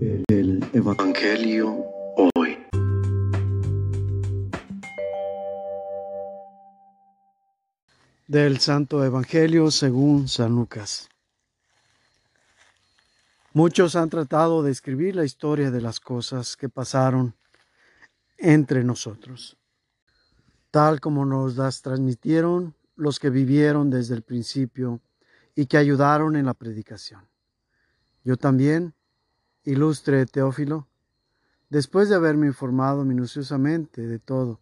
El Evangelio hoy. Del Santo Evangelio según San Lucas. Muchos han tratado de escribir la historia de las cosas que pasaron entre nosotros, tal como nos las transmitieron los que vivieron desde el principio y que ayudaron en la predicación. Yo también, ilustre Teófilo, después de haberme informado minuciosamente de todo,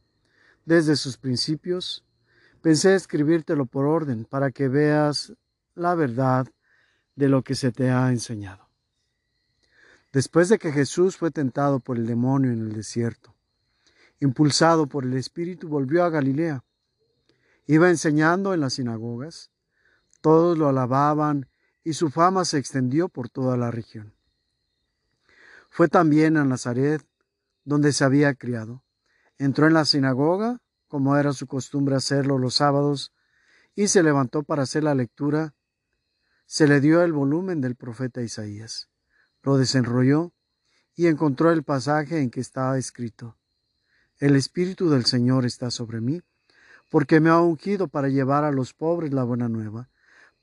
desde sus principios, pensé escribírtelo por orden para que veas la verdad de lo que se te ha enseñado. Después de que Jesús fue tentado por el demonio en el desierto, impulsado por el Espíritu, volvió a Galilea. Iba enseñando en las sinagogas, todos lo alababan y su fama se extendió por toda la región. Fue también a Nazaret, donde se había criado. Entró en la sinagoga, como era su costumbre hacerlo los sábados, y se levantó para hacer la lectura. Se le dio el volumen del profeta Isaías. Lo desenrolló y encontró el pasaje en que estaba escrito. El Espíritu del Señor está sobre mí, porque me ha ungido para llevar a los pobres la buena nueva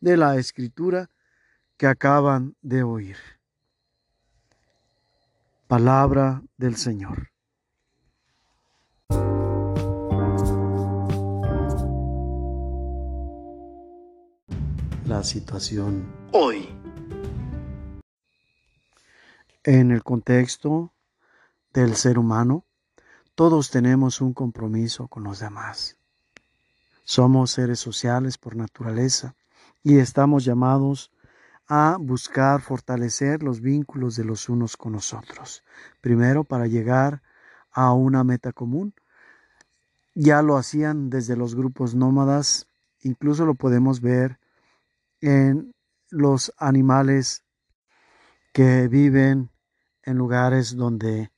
de la escritura que acaban de oír. Palabra del Señor. La situación hoy. En el contexto del ser humano, todos tenemos un compromiso con los demás. Somos seres sociales por naturaleza y estamos llamados a buscar fortalecer los vínculos de los unos con los otros. Primero, para llegar a una meta común. Ya lo hacían desde los grupos nómadas, incluso lo podemos ver en los animales que viven en lugares donde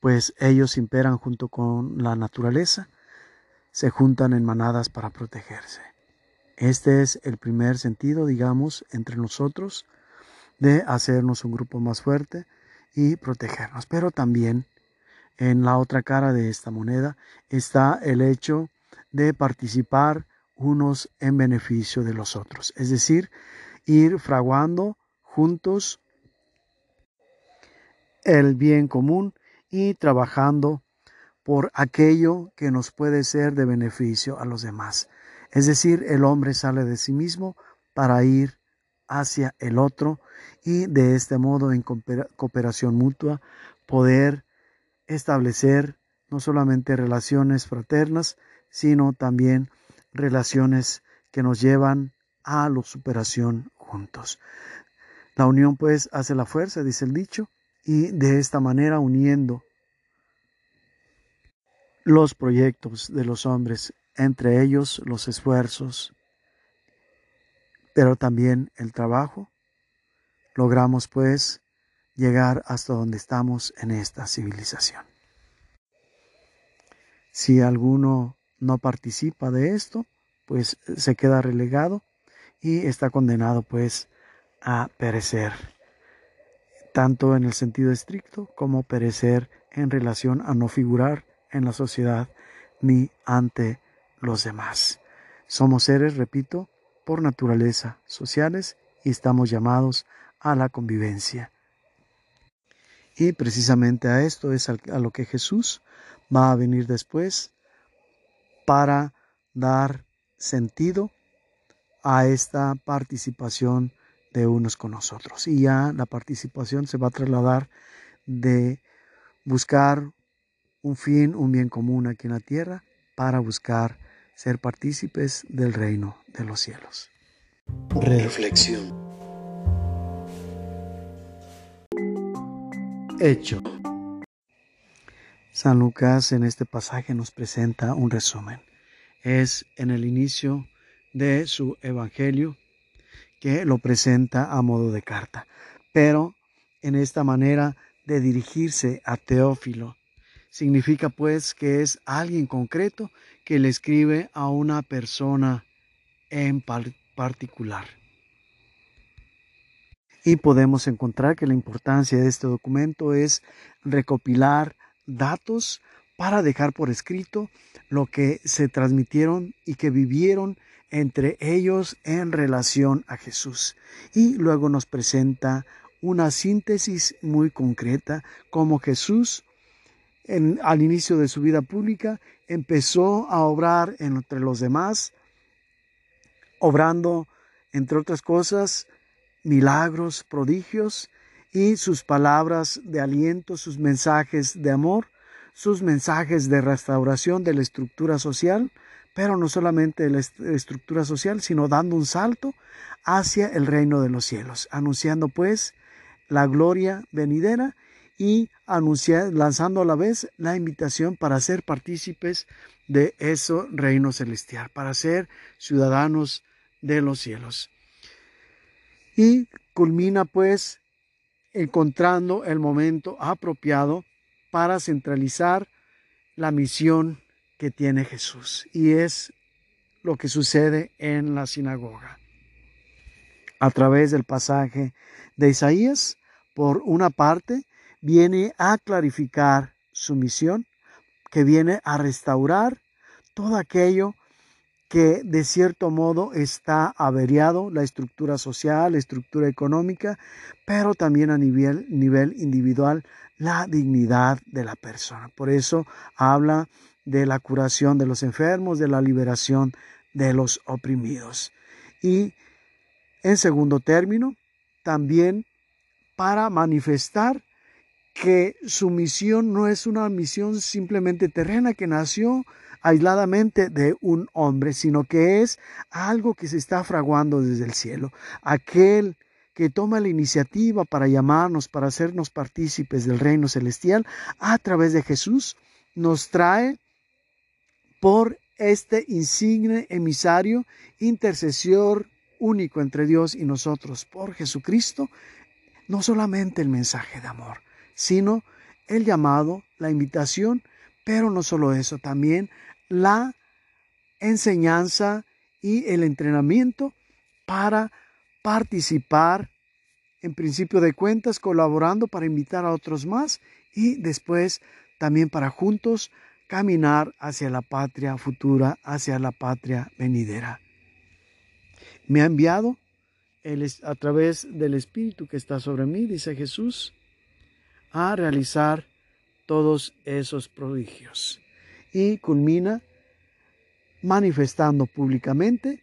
pues ellos imperan junto con la naturaleza, se juntan en manadas para protegerse. Este es el primer sentido, digamos, entre nosotros de hacernos un grupo más fuerte y protegernos. Pero también en la otra cara de esta moneda está el hecho de participar unos en beneficio de los otros. Es decir, ir fraguando juntos el bien común y trabajando por aquello que nos puede ser de beneficio a los demás. Es decir, el hombre sale de sí mismo para ir hacia el otro y de este modo en cooperación mutua poder establecer no solamente relaciones fraternas, sino también relaciones que nos llevan a la superación juntos. La unión pues hace la fuerza, dice el dicho, y de esta manera uniendo los proyectos de los hombres entre ellos los esfuerzos, pero también el trabajo, logramos pues llegar hasta donde estamos en esta civilización. Si alguno no participa de esto, pues se queda relegado y está condenado pues a perecer, tanto en el sentido estricto como perecer en relación a no figurar en la sociedad ni ante los demás. Somos seres, repito, por naturaleza sociales y estamos llamados a la convivencia. Y precisamente a esto es a lo que Jesús va a venir después para dar sentido a esta participación de unos con nosotros. Y ya la participación se va a trasladar de buscar un fin, un bien común aquí en la tierra, para buscar ser partícipes del reino de los cielos. Reflexión. hecho. San Lucas en este pasaje nos presenta un resumen. Es en el inicio de su evangelio que lo presenta a modo de carta, pero en esta manera de dirigirse a Teófilo. Significa pues que es alguien concreto que le escribe a una persona en particular. Y podemos encontrar que la importancia de este documento es recopilar datos para dejar por escrito lo que se transmitieron y que vivieron entre ellos en relación a Jesús. Y luego nos presenta una síntesis muy concreta como Jesús al inicio de su vida pública empezó a obrar entre los demás, obrando, entre otras cosas, milagros, prodigios, y sus palabras de aliento, sus mensajes de amor, sus mensajes de restauración de la estructura social, pero no solamente de la estructura social, sino dando un salto hacia el reino de los cielos, anunciando pues la gloria venidera y anunciar, lanzando a la vez la invitación para ser partícipes de ese reino celestial, para ser ciudadanos de los cielos. Y culmina pues encontrando el momento apropiado para centralizar la misión que tiene Jesús. Y es lo que sucede en la sinagoga. A través del pasaje de Isaías, por una parte, viene a clarificar su misión, que viene a restaurar todo aquello que de cierto modo está averiado, la estructura social, la estructura económica, pero también a nivel, nivel individual, la dignidad de la persona. Por eso habla de la curación de los enfermos, de la liberación de los oprimidos. Y en segundo término, también para manifestar que su misión no es una misión simplemente terrena que nació aisladamente de un hombre, sino que es algo que se está fraguando desde el cielo. Aquel que toma la iniciativa para llamarnos, para hacernos partícipes del reino celestial a través de Jesús, nos trae por este insigne emisario, intercesor único entre Dios y nosotros, por Jesucristo, no solamente el mensaje de amor, sino el llamado, la invitación, pero no solo eso, también la enseñanza y el entrenamiento para participar, en principio de cuentas, colaborando para invitar a otros más y después también para juntos caminar hacia la patria futura, hacia la patria venidera. Me ha enviado a través del Espíritu que está sobre mí, dice Jesús, a realizar todos esos prodigios. Y culmina manifestando públicamente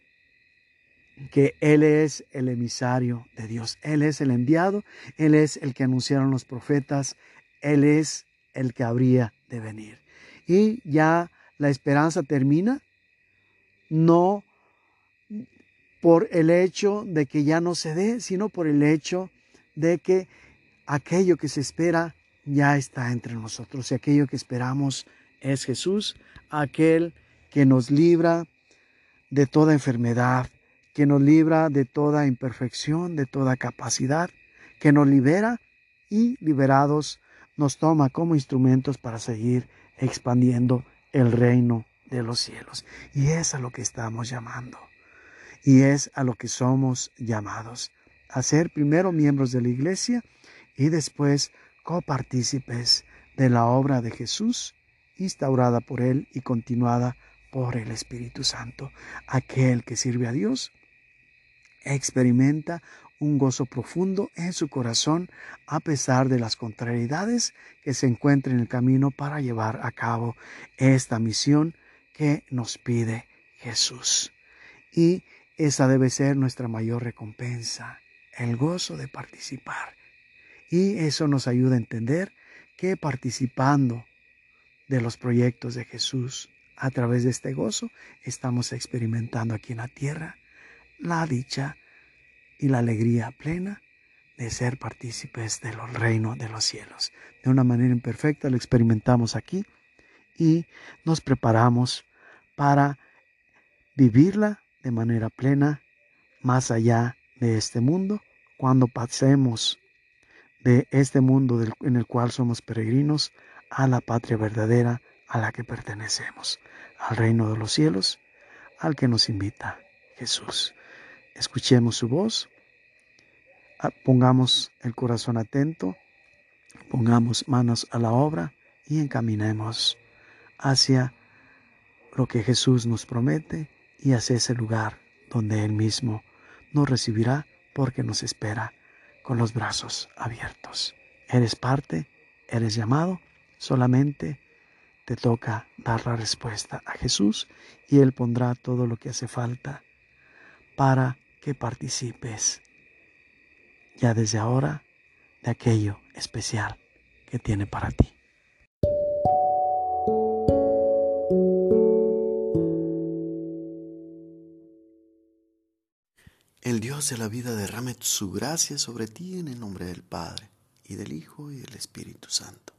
que Él es el emisario de Dios, Él es el enviado, Él es el que anunciaron los profetas, Él es el que habría de venir. Y ya la esperanza termina, no por el hecho de que ya no se dé, sino por el hecho de que aquello que se espera ya está entre nosotros y aquello que esperamos es Jesús, aquel que nos libra de toda enfermedad, que nos libra de toda imperfección, de toda capacidad, que nos libera y liberados nos toma como instrumentos para seguir expandiendo el reino de los cielos. Y es a lo que estamos llamando. Y es a lo que somos llamados. A ser primero miembros de la iglesia y después copartícipes de la obra de Jesús, instaurada por Él y continuada por el Espíritu Santo. Aquel que sirve a Dios experimenta un gozo profundo en su corazón a pesar de las contrariedades que se encuentran en el camino para llevar a cabo esta misión que nos pide Jesús. Y esa debe ser nuestra mayor recompensa, el gozo de participar. Y eso nos ayuda a entender que participando de los proyectos de Jesús a través de este gozo estamos experimentando aquí en la tierra la dicha y la alegría plena de ser partícipes del reino de los cielos. De una manera imperfecta lo experimentamos aquí y nos preparamos para vivirla de manera plena más allá de este mundo cuando pasemos de este mundo en el cual somos peregrinos a la patria verdadera a la que pertenecemos, al reino de los cielos, al que nos invita Jesús. Escuchemos su voz, ah, pongamos el corazón atento, pongamos manos a la obra y encaminemos hacia lo que Jesús nos promete y hacia ese lugar donde Él mismo nos recibirá porque nos espera con los brazos abiertos. Eres parte, eres llamado, solamente te toca dar la respuesta a Jesús y Él pondrá todo lo que hace falta para que participes ya desde ahora de aquello especial que tiene para ti. De la vida derrame su gracia sobre ti en el nombre del Padre, y del Hijo, y del Espíritu Santo.